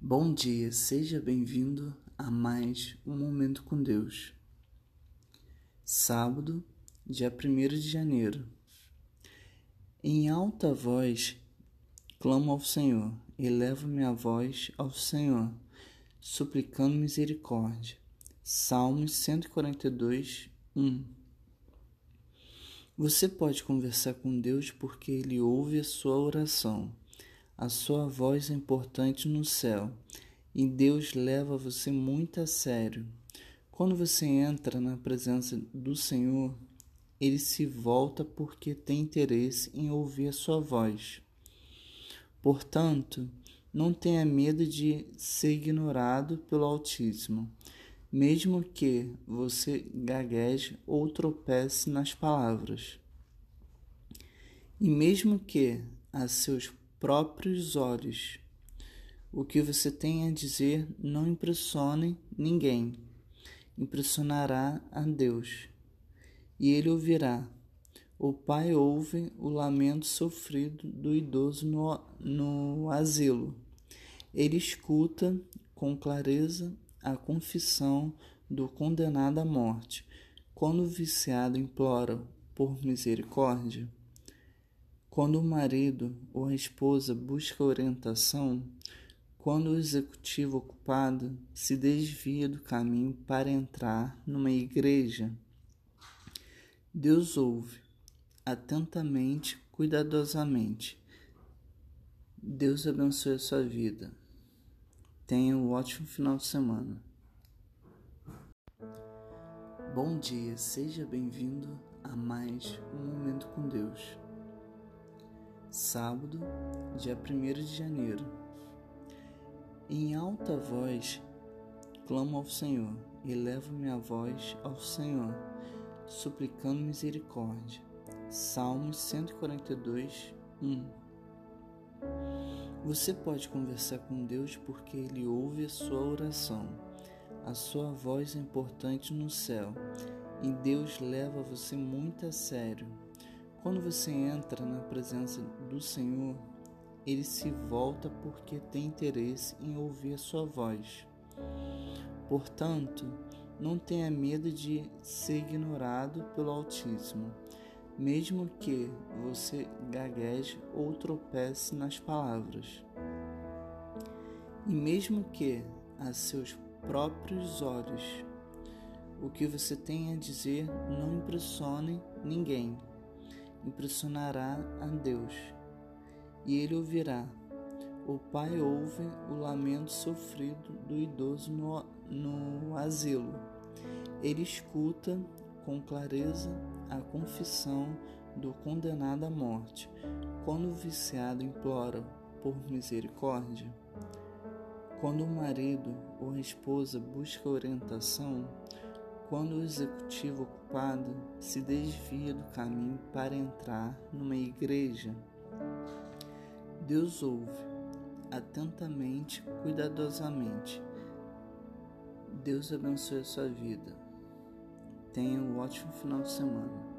Bom dia, seja bem-vindo a mais um Momento com Deus. Sábado, dia 1 de janeiro. Em alta voz, clamo ao Senhor, elevo minha voz ao Senhor, suplicando misericórdia. Salmos 142, 1 Você pode conversar com Deus porque Ele ouve a sua oração. A sua voz é importante no céu e Deus leva você muito a sério. Quando você entra na presença do Senhor, ele se volta porque tem interesse em ouvir a sua voz. Portanto, não tenha medo de ser ignorado pelo Altíssimo, mesmo que você gagueje ou tropece nas palavras. E mesmo que a seus próprios olhos. O que você tem a dizer não impressione ninguém, impressionará a Deus, e ele ouvirá. O pai ouve o lamento sofrido do idoso no, no asilo. Ele escuta com clareza a confissão do condenado à morte. Quando o viciado implora por misericórdia, quando o marido ou a esposa busca orientação, quando o executivo ocupado se desvia do caminho para entrar numa igreja, Deus ouve atentamente, cuidadosamente. Deus abençoe a sua vida. Tenha um ótimo final de semana. Bom dia, seja bem-vindo a mais um Momento com Deus sábado, dia 1 de janeiro. Em alta voz, clamo ao Senhor, elevo minha voz ao Senhor, suplicando misericórdia. Salmos 142, 1 Você pode conversar com Deus porque Ele ouve a sua oração. A sua voz é importante no céu e Deus leva você muito a sério. Quando você entra na presença do Senhor, ele se volta porque tem interesse em ouvir a sua voz. Portanto, não tenha medo de ser ignorado pelo Altíssimo, mesmo que você gagueje ou tropece nas palavras. E mesmo que a seus próprios olhos o que você tem a dizer não impressione ninguém impressionará a Deus, e ele ouvirá. O pai ouve o lamento sofrido do idoso no, no asilo. Ele escuta com clareza a confissão do condenado à morte, quando o viciado implora por misericórdia. Quando o marido ou a esposa busca orientação, quando o executivo ocupado se desvia do caminho para entrar numa igreja, Deus ouve atentamente, cuidadosamente. Deus abençoe a sua vida. Tenha um ótimo final de semana.